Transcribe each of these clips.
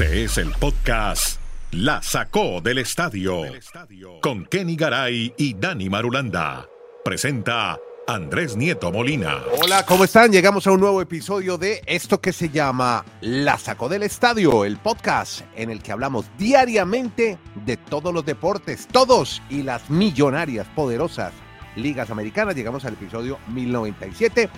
Este es el podcast La Sacó del Estadio con Kenny Garay y Dani Marulanda. Presenta Andrés Nieto Molina. Hola, ¿cómo están? Llegamos a un nuevo episodio de esto que se llama La Sacó del Estadio, el podcast en el que hablamos diariamente de todos los deportes, todos y las millonarias, poderosas ligas americanas. Llegamos al episodio 1097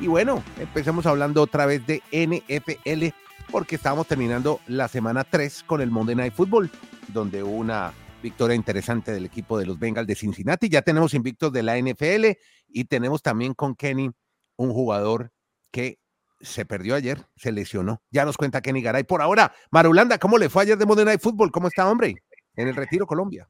y bueno, empecemos hablando otra vez de NFL porque estábamos terminando la semana 3 con el Monday Night Football, donde hubo una victoria interesante del equipo de los Bengals de Cincinnati. Ya tenemos invictos de la NFL y tenemos también con Kenny un jugador que se perdió ayer, se lesionó. Ya nos cuenta Kenny Garay. Por ahora, Marulanda, ¿cómo le fue ayer de Monday Night Football? ¿Cómo está, hombre? En el Retiro Colombia.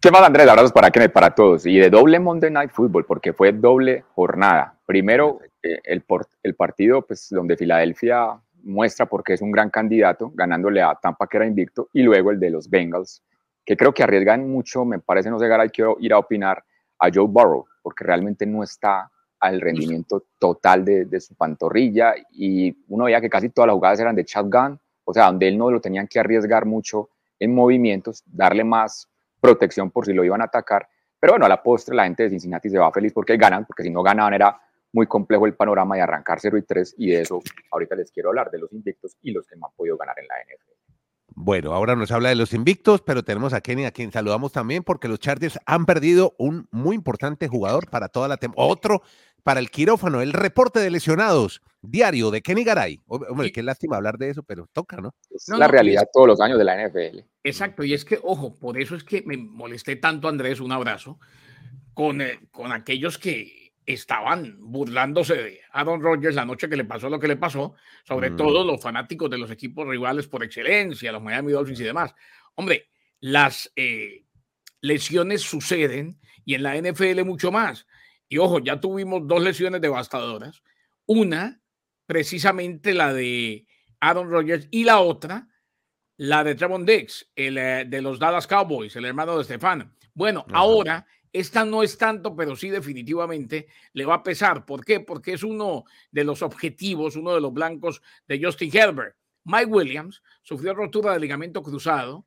¿Qué más, Andrés? Abrazos para Kenny, para todos. Y de doble Monday Night Football, porque fue doble jornada. Primero, eh, el, el partido pues, donde Filadelfia muestra porque es un gran candidato, ganándole a Tampa, que era invicto, y luego el de los Bengals, que creo que arriesgan mucho, me parece no llegar, quiero ir a opinar a Joe Burrow, porque realmente no está al rendimiento total de, su pantorrilla, y uno veía que casi todas las jugadas eran de shotgun, o sea, donde él no lo tenían que arriesgar mucho en movimientos, darle más protección por si lo iban a atacar, pero bueno, a la postre la gente de Cincinnati se va feliz porque ganan, porque si no ganaban era muy complejo el panorama de arrancar 0 y 3 y de eso ahorita les quiero hablar, de los invictos y los que no han podido ganar en la NFL. Bueno, ahora nos habla de los invictos, pero tenemos a Kenny, a quien saludamos también, porque los Chargers han perdido un muy importante jugador para toda la temporada. Otro para el quirófano, el reporte de lesionados diario de Kenny Garay. Hombre, qué lástima hablar de eso, pero toca, ¿no? Es la realidad todos los años de la NFL. Exacto, y es que, ojo, por eso es que me molesté tanto, Andrés, un abrazo, con, eh, con aquellos que estaban burlándose de Aaron Rodgers la noche que le pasó lo que le pasó, sobre mm. todo los fanáticos de los equipos rivales por excelencia, los Miami Dolphins y demás. Hombre, las eh, lesiones suceden y en la NFL mucho más. Y ojo, ya tuvimos dos lesiones devastadoras. Una, precisamente la de Aaron Rodgers, y la otra, la de Trevon Diggs, el eh, de los Dallas Cowboys, el hermano de Stefan. Bueno, ahora esta no es tanto, pero sí definitivamente le va a pesar. ¿Por qué? Porque es uno de los objetivos, uno de los blancos de Justin Herbert. Mike Williams sufrió rotura de ligamento cruzado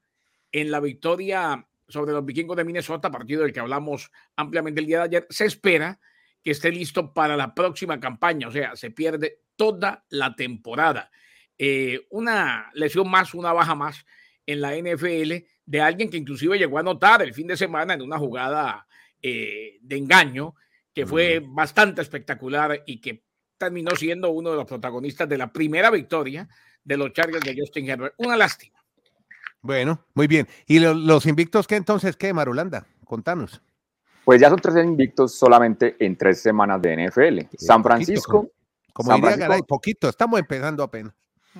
en la victoria sobre los vikingos de Minnesota, partido del que hablamos ampliamente el día de ayer. Se espera que esté listo para la próxima campaña, o sea, se pierde toda la temporada. Eh, una lesión más, una baja más en la NFL de alguien que inclusive llegó a notar el fin de semana en una jugada eh, de engaño, que fue bastante espectacular y que terminó siendo uno de los protagonistas de la primera victoria de los Chargers de Justin Herbert. Una lástima. Bueno, muy bien. ¿Y los, invictos qué entonces qué, Marulanda? Contanos. Pues ya son tres invictos solamente en tres semanas de NFL. San Francisco. como, diría Garay, poquito, estamos empezando apenas.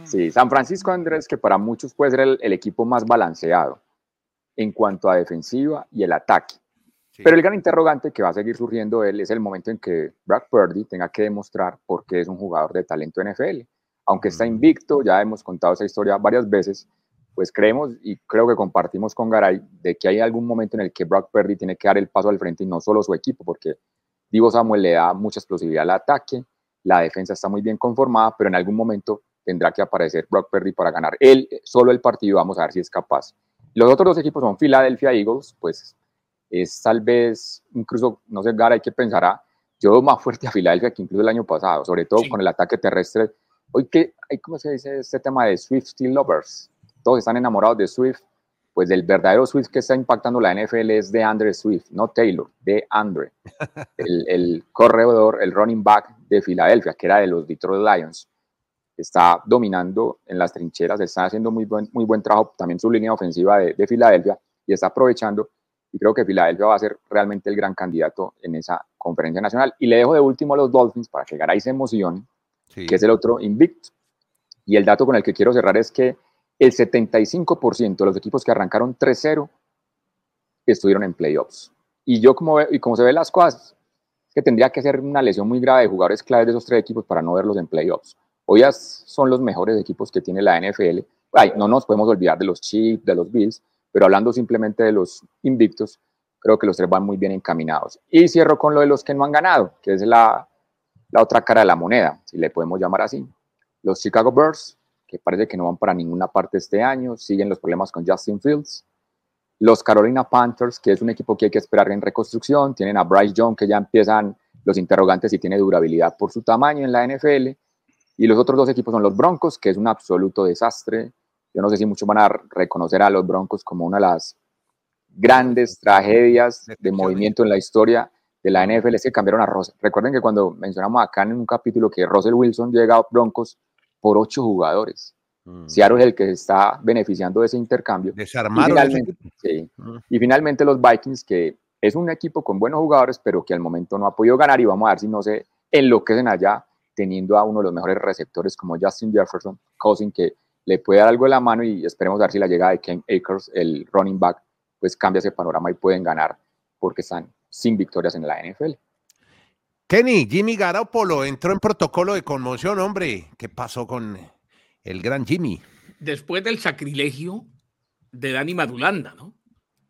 Sí, San Francisco Andrés, que para muchos puede ser el equipo más balanceado en cuanto a defensiva y el ataque. Pero el gran interrogante que va a seguir surgiendo él es el momento en que Brad Purdy tenga que demostrar por qué es un jugador de talento NFL. Aunque está mm. invicto, ya hemos contado esa historia varias veces, pues creemos y creo que compartimos con Garay de que hay algún momento en el que Brock Purdy tiene que dar el paso al frente y no solo su equipo, porque Divo Samuel le da mucha explosividad al ataque, la defensa está muy bien conformada, pero en algún momento tendrá que aparecer Brock Purdy para ganar él solo el partido, vamos a ver si es capaz. Los otros dos equipos son Philadelphia Eagles, pues es tal vez, incluso, no sé, Gara, hay que pensar, yo veo más fuerte a Filadelfia que incluso el año pasado, sobre todo con el ataque terrestre. Hoy que, ¿cómo se dice este tema de Swift Lovers? Todos están enamorados de Swift, pues el verdadero Swift que está impactando la NFL es de Andre Swift, no Taylor, de Andre, el, el corredor, el running back de Filadelfia, que era de los Detroit Lions. Está dominando en las trincheras, está haciendo muy buen, muy buen trabajo también su línea ofensiva de, de Filadelfia y está aprovechando y creo que Filadelfia va a ser realmente el gran candidato en esa conferencia nacional. Y le dejo de último a los Dolphins para que Garay se emocione, que es el otro invicto. Y el dato con el que quiero cerrar es que el 75% de los equipos que arrancaron 3-0 estuvieron en playoffs. Y yo, como, y como se ven las cosas, es que tendría que ser una lesión muy grave de jugadores claves de esos tres equipos para no verlos en playoffs. Hoy son los mejores equipos que tiene la NFL. Ay, no nos podemos olvidar de los Chiefs, de los Bills, pero hablando simplemente de los invictos, creo que los tres van muy bien encaminados. Y cierro con lo de los que no han ganado, que es la, otra cara de la moneda, si le podemos llamar así. Los Chicago Bears, que parece que no van para ninguna parte este año, siguen los problemas con Justin Fields. Los Carolina Panthers, que es un equipo que hay que esperar en reconstrucción, tienen a Bryce Young, que ya empiezan los interrogantes si tiene durabilidad por su tamaño en la NFL. Y los otros dos equipos son los Broncos, que es un absoluto desastre. Yo no sé si muchos van a reconocer a los Broncos como una de las grandes tragedias de movimiento en la historia de la NFL es que cambiaron a Russell. Recuerden que cuando mencionamos acá en un capítulo que Russell Wilson llega a Broncos por ocho jugadores. Mm. Seattle es el que está beneficiando de ese intercambio. Desarmaron. Y finalmente, sí, mm. y finalmente los Vikings, que es un equipo con buenos jugadores, pero que al momento no ha podido ganar y vamos a ver si no se enloquecen allá teniendo a uno de los mejores receptores como Justin Jefferson, Cousin, que le puede dar algo de la mano y esperemos ver si la llegada de Ken Akers, el running back, pues cambia ese panorama y pueden ganar porque están sin victorias en la NFL. Kenny, Jimmy Garoppolo entró en protocolo de conmoción, hombre. ¿Qué pasó con el gran Jimmy? Después del sacrilegio de Dani Madulanda, ¿no?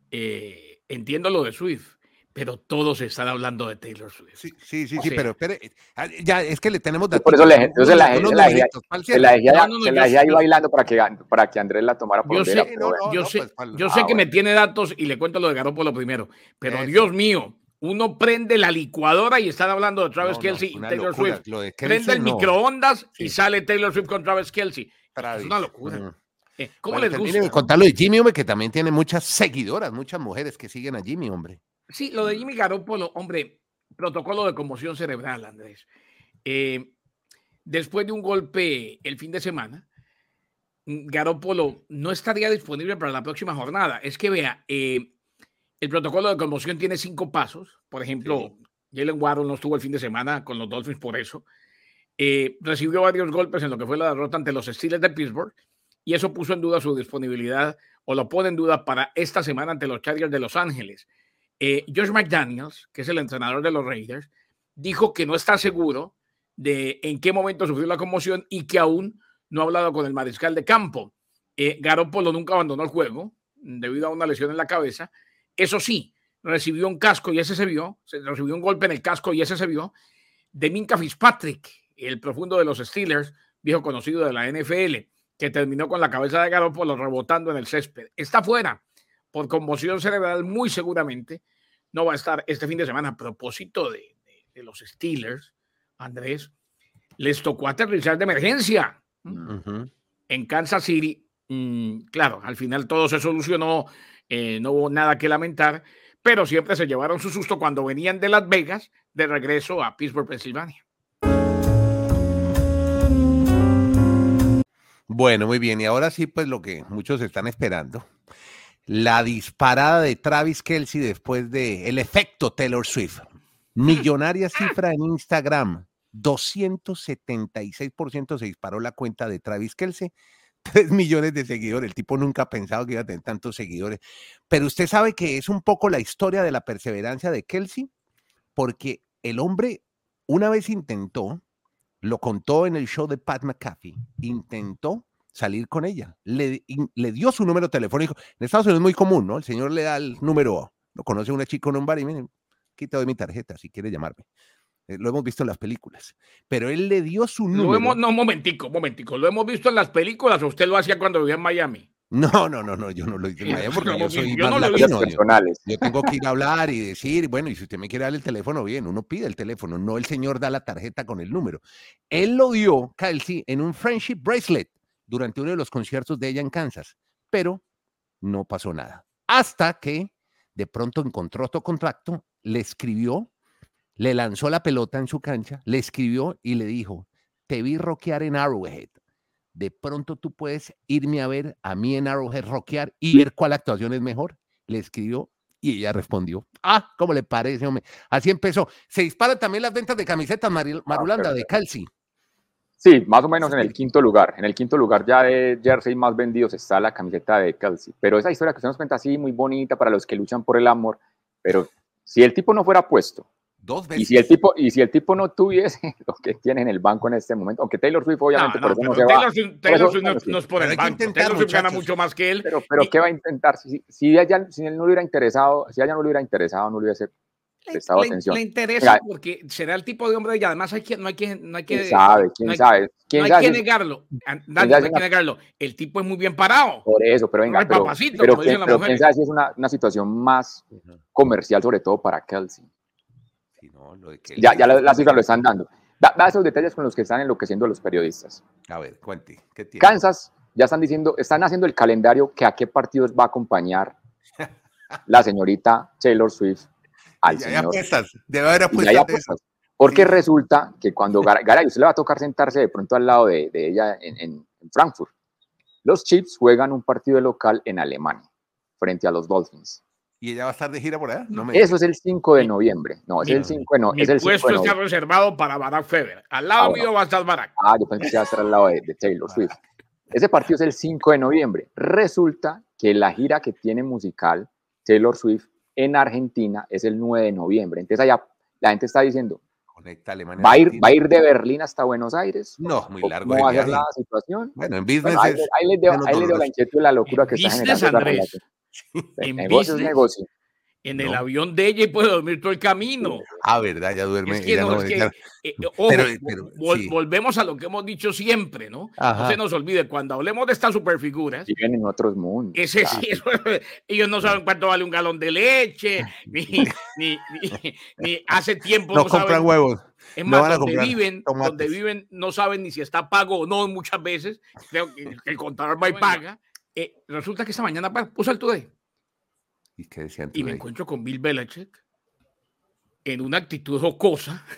Eh, entiendo lo de Swift, pero todos están hablando de Taylor Swift. Sí, sí, sí, sí pero espere, ah, ya es que le tenemos Por eso le, entonces la, dejé ahí bailando para que, para que Andrés la tomara por Yo sé, yo sé, pues, yo sé ah, que me tiene datos y le cuento lo de Garoppolo primero, pero Dios mío, uno prende la licuadora y están hablando de Travis Kelsey y Taylor Swift. prende el microondas y sale Taylor Swift con Travis Kelsey. Es una locura. Eh, ¿Cómo les gusta? Contarlo de Jimmy, hombre, que también tiene muchas seguidoras, muchas mujeres que siguen a Jimmy, hombre. Sí, lo de Jimmy Garoppolo, hombre, protocolo de conmoción cerebral, Andrés. Eh, después de un golpe el fin de semana, Garoppolo no estaría disponible para la próxima jornada. Es que vea, eh, el protocolo de conmoción tiene cinco pasos. Por ejemplo, Jalen Warren no estuvo el fin de semana con los Dolphins por eso. Eh, recibió varios golpes en lo que fue la derrota ante los Steelers de Pittsburgh y eso puso en duda su disponibilidad o lo pone en duda para esta semana ante los Chargers de Los Ángeles. Eh, Josh McDaniels, que es el entrenador de los Raiders, dijo que no está seguro de en qué momento sufrió la conmoción y que aún no ha hablado con el mariscal de campo. Eh, Garoppolo nunca abandonó el juego debido a una lesión en la cabeza. Eso sí, recibió un casco y ese se vio, recibió un golpe en el casco y ese se vio, de Minka Fitzpatrick, el profundo de los Steelers, viejo conocido de la NFL, que terminó con la cabeza de Garoppolo rebotando en el césped. Está fuera por conmoción cerebral, muy seguramente no va a estar este fin de semana. A propósito de, los Steelers, Andrés, les tocó aterrizar de emergencia en Kansas City. Mm, claro, al final todo se solucionó, eh, no hubo nada que lamentar, pero siempre se llevaron su susto cuando venían de Las Vegas de regreso a Pittsburgh, Pensilvania. Bueno, muy bien. Y ahora sí, pues lo que muchos están esperando la disparada de Travis Kelsey después de el efecto Taylor Swift. Millonaria cifra en Instagram. 276% se disparó la cuenta de Travis Kelsey. 3 millones de seguidores. El tipo nunca ha pensado que iba a tener tantos seguidores. Pero usted sabe que es un poco la historia de la perseverancia de Kelsey, porque el hombre una vez intentó, lo contó en el show de Pat McAfee, intentó salir con ella. Le, le dio su número telefónico. En Estados Unidos es muy común, ¿no? El señor le da el número, lo conoce una chica en un bar y miren, quita de mi tarjeta si quiere llamarme. Eh, lo hemos visto en las películas. Pero él le dio su número. Lo hemos, no, momentico, momentico. Lo hemos visto en las películas o usted lo hacía cuando vivía en Miami. No, no, no, no, yo no lo hice en Miami porque yo soy más latino. Yo, tengo que ir a hablar y decir, bueno, y si usted me quiere dar el teléfono, bien, uno pide el teléfono, no el señor da la tarjeta con el número. Él lo dio, Kelsey, en un friendship bracelet durante uno de los conciertos de ella en Kansas, pero no pasó nada. Hasta que de pronto encontró otro contacto, le escribió, le lanzó la pelota en su cancha, le escribió y le dijo, te vi rockear en Arrowhead. De pronto tú puedes irme a ver a mí en Arrowhead rockear y ver cuál actuación es mejor. Le escribió y ella respondió, ah, ¿cómo le parece, hombre? Así empezó. Se disparan también las ventas de camisetas ah, Marulanda de Calci. Sí, más o menos en el quinto lugar. En el quinto lugar ya de jersey más vendidos está la camiseta de Kelsey. Pero esa historia que usted nos cuenta así, muy bonita para los que luchan por el amor. Pero si el tipo no fuera puesto, Dos veces. Y si el tipo, y si el tipo no tuviese lo que tiene en el banco en este momento, aunque Taylor Swift obviamente por eso no se Taylor, va. Taylor Swift no, es por el banco. Taylor Swift gana mucho más que él. Pero, pero ¿qué va a intentar? Si, si, ella, si él no lo hubiera interesado, si ella no lo hubiera interesado, no lo hubiese prestado atención. Le interesa porque será el tipo de hombre y además hay que, no hay que, no hay que, ¿Quién sabe? ¿Quién sabe? ¿quién no hay que negarlo. no hay que negarlo. El tipo es muy bien parado. Por eso, pero venga, pero, pero, pero quién sabe si es una, una situación más comercial, sobre todo para Kelsey. no, lo de Kelsey ya, ya las cifras lo están dando. Da, da, esos detalles con los que están enloqueciendo los periodistas. A ver, cuente. ¿qué tiene? Kansas ya están diciendo, están haciendo el calendario que a qué partidos va a acompañar la señorita Taylor Swift al ya señor. Apuestas, debe haber apuestas. Porque resulta que cuando Garay, usted le va a tocar sentarse de pronto al lado de, de ella en, en, Frankfurt. Los Chiefs juegan un partido local en Alemania frente a los Dolphins. ¿Y ella va a estar de gira por allá? No me Eso es el 5 de noviembre. No, es el 5 de noviembre. El puesto está reservado para Barack Feber. Al lado ah, mío va a estar Barack. Ah, yo pensé que iba a estar al lado de, de Taylor Swift. Ese partido es el 5 de noviembre. Resulta que la gira que tiene musical Taylor Swift en Argentina es el 9 de noviembre. Entonces allá la gente está diciendo, ¿va a, ir, ¿va a ir de Berlín hasta Buenos Aires? No, muy largo. ¿Cómo va a ser la situación? Bueno, en business ahí, les dio, la inquietud y la locura que está generando. Andrés, en negocio es negocio en el avión de ella y puede dormir todo el camino. Ah, verdad, ya duerme. volvemos a lo que hemos dicho siempre, ¿no? No se nos olvide, cuando hablemos de estas superfiguras. Viven en otros mundos. Ese, ellos no saben cuánto vale un galón de leche, ni, ni, ni, hace tiempo no, compran huevos. Es más, donde, viven, donde viven no saben ni si está pago o no muchas veces. Creo que el contador va y paga. Eh, resulta que esta mañana puso el today ¿Y, me encuentro con Bill Belichick en una actitud jocosa.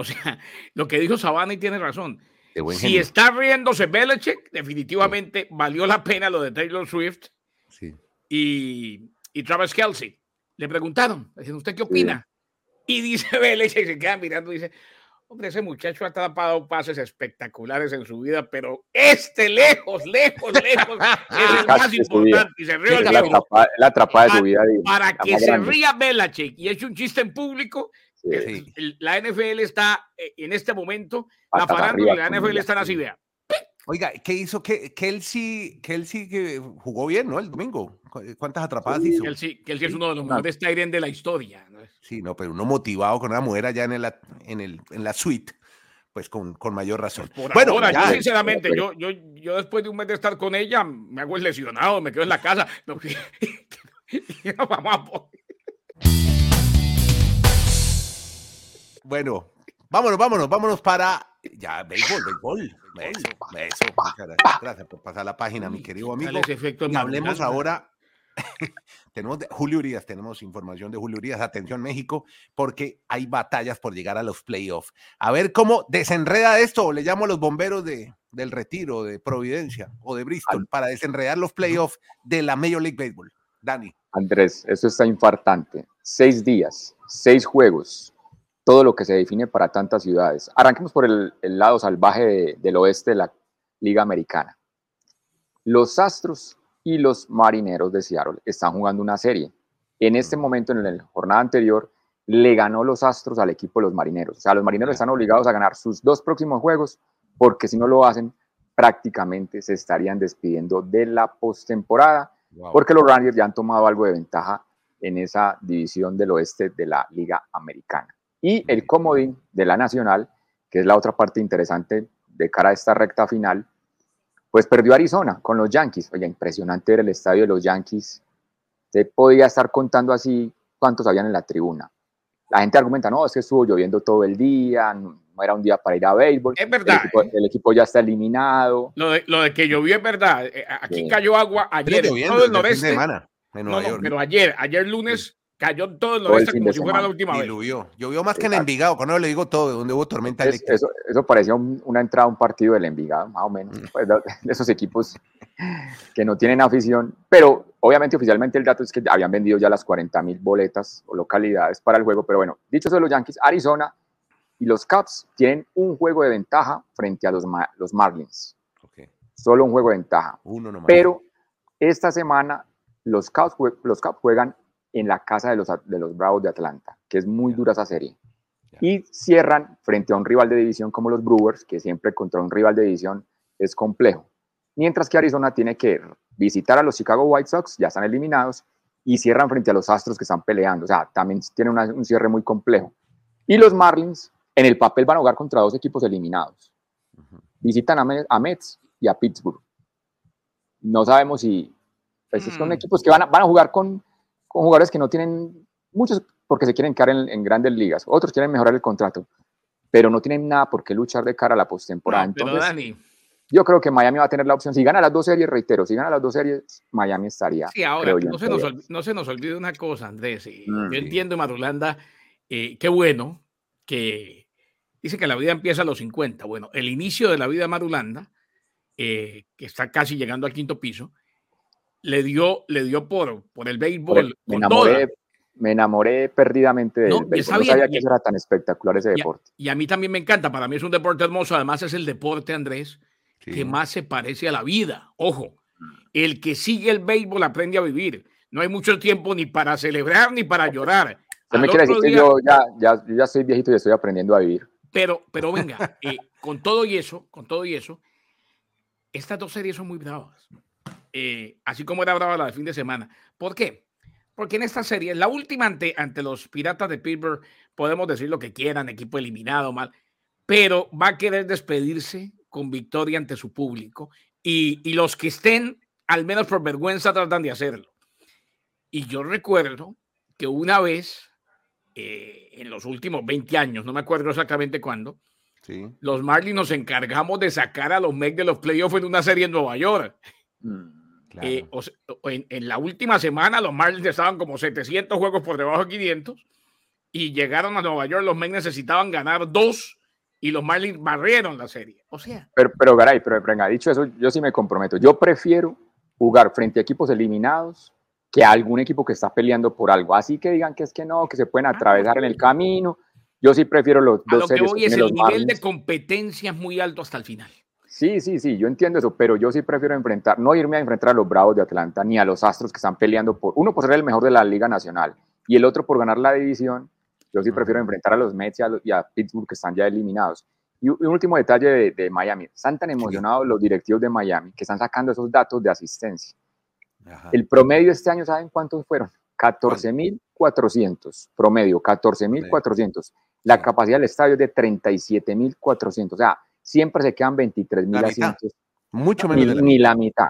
O sea, lo que dijo Sabana y tiene razón. Si está riéndose Belichick, definitivamente valió la pena lo de Taylor Swift y, y Travis Kelsey. Le preguntaron, ¿usted qué opina? Y dice Belichick, se queda mirando y dice, Hombre, ese muchacho ha tapado pases espectaculares en su vida, pero este lejos, lejos, lejos es el más importante. Y se ríe la, atrapada, la atrapada de su vida. Para, que se ría Belichick y eche un chiste en público, la NFL está eh, en este momento, la farándula de la NFL está así, vea. Oiga, ¿qué hizo? Kelsey, Kelsey que jugó bien, ¿no? El domingo. ¿Cuántas atrapadas hizo? Kelsey, Kelsey es uno de los mejores Tyrion de la historia. Sí, no, pero uno motivado con una mujer allá en, el, en, el, en la suite, pues con, con mayor razón. Pues bueno, ahora, yo sinceramente, yo, yo, yo después de un mes de estar con ella, me hago el lesionado, me quedo en la casa. vamos a Bueno, vámonos, vámonos, vámonos para ya, béisbol, béisbol. Eso, Gracias por pasar la página, mi querido amigo. Y hablemos ahora. tenemos de Julio Urias, tenemos información de Julio Urias. Atención, México, porque hay batallas por llegar a los playoffs. A ver cómo desenreda esto, le llamo a los bomberos de, del retiro, de Providencia o de Bristol, para desenredar los playoffs de la Major League Baseball. Dani. Andrés, eso está infartante. Seis días, seis juegos, todo lo que se define para tantas ciudades. Arranquemos por el, lado salvaje del oeste de la Liga Americana. Los Astros y los Marineros de Seattle están jugando una serie. En este momento, en la jornada anterior, le ganó los Astros al equipo de los Marineros. O sea, los Marineros están obligados a ganar sus dos próximos juegos porque si no lo hacen, prácticamente se estarían despidiendo de la postemporada porque los Rangers ya han tomado algo de ventaja en esa división del oeste de la Liga Americana. Y el comodín de la Nacional, que es la otra parte interesante de cara a esta recta final, pues perdió Arizona con los Yankees. Oye, impresionante ver el estadio de los Yankees. Se podía estar contando así cuántos habían en la tribuna. La gente argumenta, no, es que estuvo lloviendo todo el día, no, era un día para ir a béisbol. Es verdad. El equipo, ya está eliminado. Lo de, lo de, que llovió es verdad. Eh, aquí cayó agua ayer en todo el noreste. Semana, no, pero ayer, ayer lunes Cayó todo el noreste como si fuera la última vez. Llovió. Llovió más que en Envigado, cuando le digo todo, donde hubo tormenta eléctrica. Eso, eso parecía una entrada a un partido del Envigado, más o menos. Mm. Pues, de esos equipos que no tienen afición. Pero obviamente oficialmente el dato es que habían vendido ya las 40 mil boletas o localidades para el juego. Pero bueno, dicho eso de los Yankees, Arizona y los Cubs tienen un juego de ventaja frente a los, los Marlins. Solo un juego de ventaja. Uno nomás. Pero esta semana los Cubs, los Cubs juegan en la casa de los, de los Bravos de Atlanta, que es muy dura esa serie. Y cierran frente a un rival de división como los Brewers, que siempre contra un rival de división es complejo. Mientras que Arizona tiene que visitar a los Chicago White Sox, ya están eliminados, y cierran frente a los Astros que están peleando. O sea, también tiene un cierre muy complejo. Y los Marlins en el papel van a jugar contra dos equipos eliminados. Visitan a, Mets y a Pittsburgh. No sabemos si... Pues, son mm. equipos que van a, van a jugar con, con, jugadores que no tienen muchos porque se quieren quedar en, grandes ligas. Otros quieren mejorar el contrato, pero no tienen nada por qué luchar de cara a la postemporada. Entonces, yo creo que Miami va a tener la opción. Si gana las dos series, reitero, si gana las dos series, Miami estaría. Sí, ahora, no, se nos no, se nos olvide una cosa, Andrés. Mm, yo entiendo, Madulanda, eh, qué bueno que dice que la vida empieza a los 50. Bueno, el inicio de la vida de Marulanda, eh, que está casi llegando al quinto piso, le dio, le dio por, por el béisbol. Me enamoré, me enamoré perdidamente del béisbol. No sabía que era tan espectacular ese deporte. y a mí también me encanta. Para mí es un deporte hermoso. Además, es el deporte, Andrés, que más se parece a la vida. Ojo, el que sigue el béisbol aprende a vivir. No hay mucho tiempo ni para celebrar ni para llorar. Se me quiere decir que yo ya, ya, ya soy viejito y estoy aprendiendo a vivir. Pero, pero venga, eh, con todo y eso, con todo y eso, estas dos series son muy bravas. Eh, así como era brava la de fin de semana. ¿Por qué? Porque en esta serie, la última ante, ante los Piratas de Pittsburgh, podemos decir lo que quieran, equipo eliminado, mal, pero va a querer despedirse con victoria ante su público y, y los que estén, al menos por vergüenza, tratan de hacerlo. Y yo recuerdo que una vez eh, en los últimos 20 años, no me acuerdo exactamente cuándo, los Marlins nos encargamos de sacar a los Mets de los playoffs en una serie en Nueva York. Mm, eh, en, la última semana los Marlins estaban como 700 juegos por debajo de 500 y llegaron a Nueva York, los Mets necesitaban ganar dos y los Marlins barrieron la serie. O sea. Pero, pero Garay, pero venga, dicho eso, yo sí me comprometo. Yo prefiero jugar frente a equipos eliminados que algún equipo que está peleando por algo. Así que digan que es que no, que se pueden ah, atravesar en el camino. Yo sí prefiero los dos lo que voy es el nivel de competencia es muy alto hasta el final. Sí, sí, sí, yo entiendo eso, pero yo sí prefiero enfrentar, no irme a enfrentar a los Bravos de Atlanta ni a los Astros que están peleando por, uno por ser el mejor de la Liga Nacional y el otro por ganar la división. Yo sí prefiero enfrentar a los Mets y a, Pittsburgh que están ya eliminados. Y un último detalle de, Miami, están tan emocionados los directivos de Miami que están sacando esos datos de asistencia. El promedio este año, ¿saben cuántos fueron? 14.400, promedio, 14.400. La capacidad del estadio es de 37.400. O sea, siempre se quedan 23.000 asientos. Mucho menos. Ni, ni la mitad.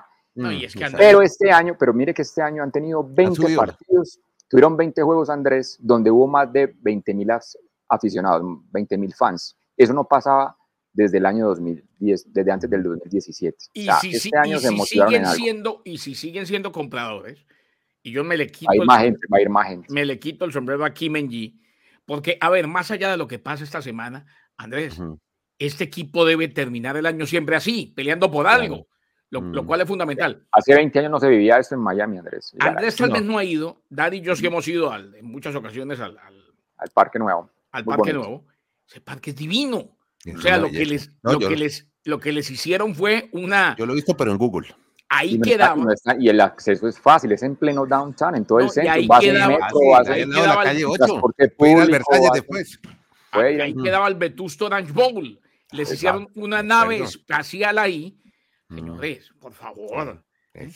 pero este año, pero mire que este año han tenido 20 partidos, tuvieron 20 juegos, Andrés, donde hubo más de 20.000 aficionados, 20.000 fans. Eso no pasaba desde el año 2010, desde antes del 2017. Y si, este año se siguen siendo y si siguen siendo compradores y yo me le quito va a ir más gente, va a ir más gente. Me le quito el sombrero a Kim porque a ver, más allá de lo que pasa esta semana, Andrés, este equipo debe terminar el año siempre así, peleando por algo. Lo, mm. cual es fundamental. Hace 20 años no se vivía eso en Miami, Andrés. Andrés tal vez no. ha ido, Dani y yo sí hemos ido en muchas ocasiones al, al, Parque Nuevo. Al Parque Nuevo. Ese parque es divino. O sea, lo, que les, lo, que les, lo que les hicieron fue una... Yo lo he visto, pero en Google. Ahí quedaba. y el acceso es fácil, es en pleno downtown, en todo el centro. ahí quedaba, la calle 8. Puede ir Versalles después. Ahí, quedaba el Vetusto Orange Bowl. Les hicieron una nave espacial ahí. Mm. Señores, por favor.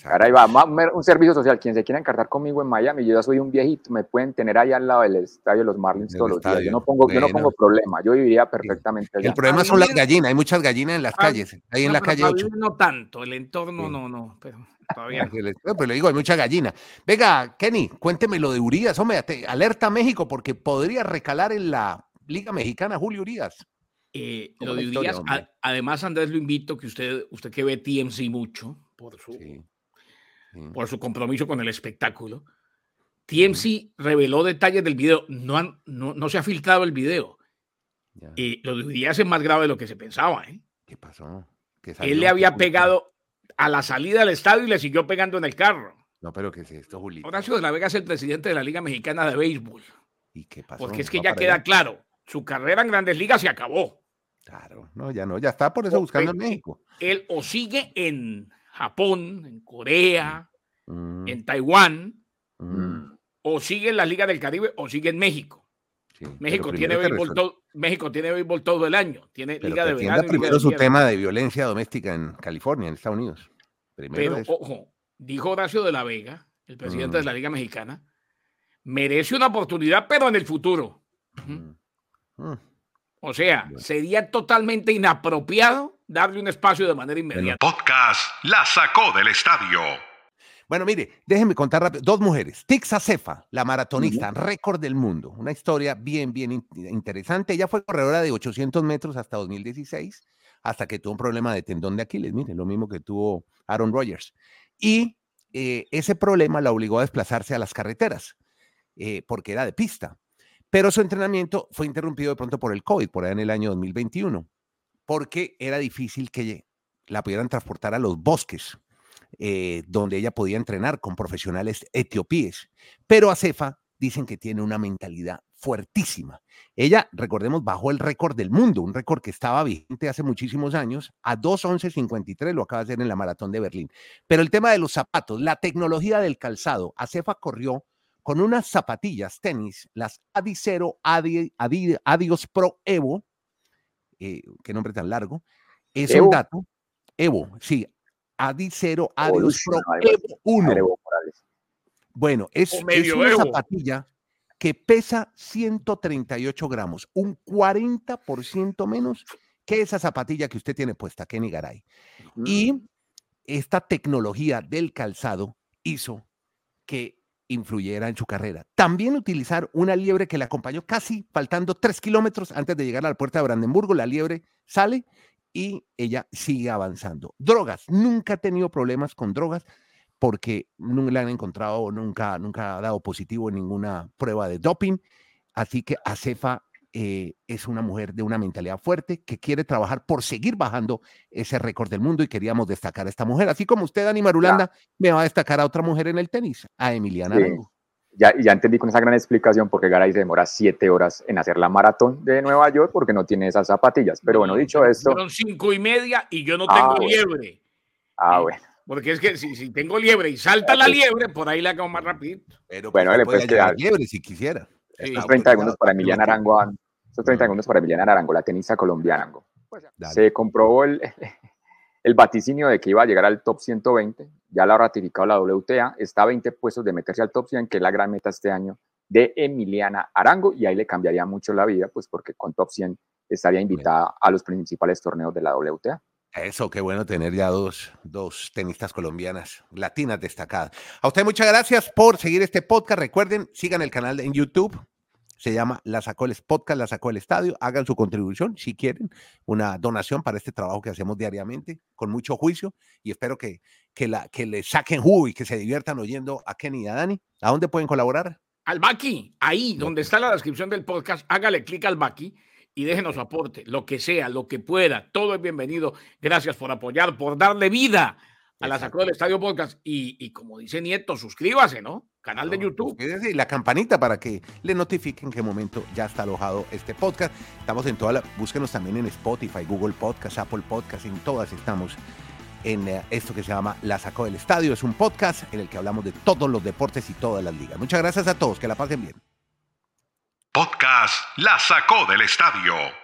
Ahora ahí va, un servicio social. Quien se quiera encargar conmigo en Miami, yo ya soy un viejito, me pueden tener ahí al lado del estadio de los Marlins todos los días. Yo no pongo, yo no pongo problema, yo viviría perfectamente allá. El problema son las gallinas, hay muchas gallinas en las calles, ahí en la calle 8. No tanto, el entorno no, no, pero todavía. Pues le digo, hay mucha gallina. Venga, Kenny, cuénteme lo de Urias, hombre, alerta a México porque podría recalar en la Liga Mexicana Julio Urias. Eh, lo de Urias, además Andrés lo invito que usted, usted que ve TMC mucho por su por su compromiso con el espectáculo. TMC reveló detalles del video. No, no, se ha filtrado el video. Y lo de Urias es más grave de lo que se pensaba. ¿eh? ¿Qué pasó? Él le había pegado a la salida del estadio y le siguió pegando en el carro. No, pero ¿qué es esto, Julito? Horacio de la Vega es el presidente de la Liga Mexicana de Béisbol. ¿Y qué pasó? Porque es que ya queda claro, su carrera en Grandes Ligas se acabó. Claro, no, ya no, ya está por eso buscando en México. Él o sigue en Japón, en Corea, mm. en Taiwán, mm. o sigue en la Liga del Caribe o sigue en México. México, tiene béisbol todo, México tiene béisbol todo el año, tiene Liga de Verano. Primero su tema de violencia doméstica en California, en Estados Unidos. pero, ojo, dijo Horacio de la Vega el presidente de la Liga Mexicana, merece una oportunidad, pero en el futuro. O sea, sería totalmente inapropiado darle un espacio de manera inmediata. podcast la sacó del estadio. Bueno, mire, déjenme contar rápido. Dos mujeres. Tixa Cefa, la maratonista, récord del mundo. Una historia bien, bien interesante. Ella fue corredora de 800 metros hasta 2016, hasta que tuvo un problema de tendón de Aquiles. Mire, lo mismo que tuvo Aaron Rodgers. Y eh, ese problema la obligó a desplazarse a las carreteras, eh, porque era de pista. Pero su entrenamiento fue interrumpido de pronto por el COVID, por ahí en el año 2021, porque era difícil que la pudieran transportar a los bosques, eh, donde ella podía entrenar con profesionales etiopíes. Pero a Cefa dicen que tiene una mentalidad fuertísima. Ella, recordemos, bajó el récord del mundo, un récord que estaba vigente hace muchísimos años, a 2.11.53, lo acaba de hacer en la maratón de Berlín. Pero el tema de los zapatos, la tecnología del calzado, Acefa corrió con unas zapatillas tenis, las Adicero Adi, Adios Pro Evo, eh, qué nombre tan largo, es un dato, Evo, sí, Adicero Adios Pro Evo 1. Bueno, es, es una zapatilla que pesa 138 gramos, un 40% menos que esa zapatilla que usted tiene puesta, Kenny Garay. Y esta tecnología del calzado hizo que influyera en su carrera. También utilizar una liebre que le acompañó casi faltando tres kilómetros antes de llegar a la puerta de Brandenburgo. La liebre sale y ella sigue avanzando. Drogas, nunca ha tenido problemas con drogas porque no le han encontrado, nunca, nunca ha dado positivo en ninguna prueba de doping. Así que Acefa eh, es una mujer de una mentalidad fuerte que quiere trabajar por seguir bajando ese récord del mundo y queríamos destacar a esta mujer. Así como usted, Dani Marulanda, me va a destacar a otra mujer en el tenis, a Emiliana Arango. Ya, ya entendí con esa gran explicación por qué Garay se demora siete horas en hacer la maratón de Nueva York porque no tiene esas zapatillas. Pero bueno, dicho esto. Fueron cinco y media y yo no tengo ah, liebre. Ah, bueno. Porque es que si, si, tengo liebre y salta la liebre, por ahí la hago más rapidito. Pero bueno, le puede quedar liebre si quisiera. Sí. 30 segundos para Emiliana Arango esos 30 segundos para Emiliana Arango, la tenista colombiana. Pues se comprobó el, el vaticinio de que iba a llegar al top 120, ya lo ha ratificado la WTA, está a 20 puestos de meterse al top 100, que es la gran meta este año de Emiliana Arango, y ahí le cambiaría mucho la vida, pues porque con top 100 estaría invitada a los principales torneos de la WTA. Eso, qué bueno tener ya dos, dos tenistas colombianas, latinas destacadas. A usted muchas gracias por seguir este podcast. Recuerden, sigan el canal en YouTube, se llama La Sacó el Podcast, La Sacó el Estadio. Hagan su contribución si quieren, una donación para este trabajo que hacemos diariamente, con mucho juicio, y espero que, que, la, que le saquen jugo y que se diviertan oyendo a Kenny y a Dani. ¿A dónde pueden colaborar? Al Baki, ahí donde está la descripción del podcast, hágale clic al Baki y déjenos su aporte, lo que sea, lo que pueda, todo es bienvenido. Gracias por apoyar, por darle vida a la Sacó del Estadio Podcast. Y, como dice Nieto, suscríbase, ¿no? Canal de YouTube. Y la campanita para que le notifiquen en qué momento ya está alojado este podcast. Estamos en toda la. Búsquenos también en Spotify, Google Podcast, Apple Podcast, en todas estamos en eh, esto que se llama La Sacó del Estadio. Es un podcast en el que hablamos de todos los deportes y todas las ligas. Muchas gracias a todos, que la pasen bien. Podcast La Sacó del Estadio.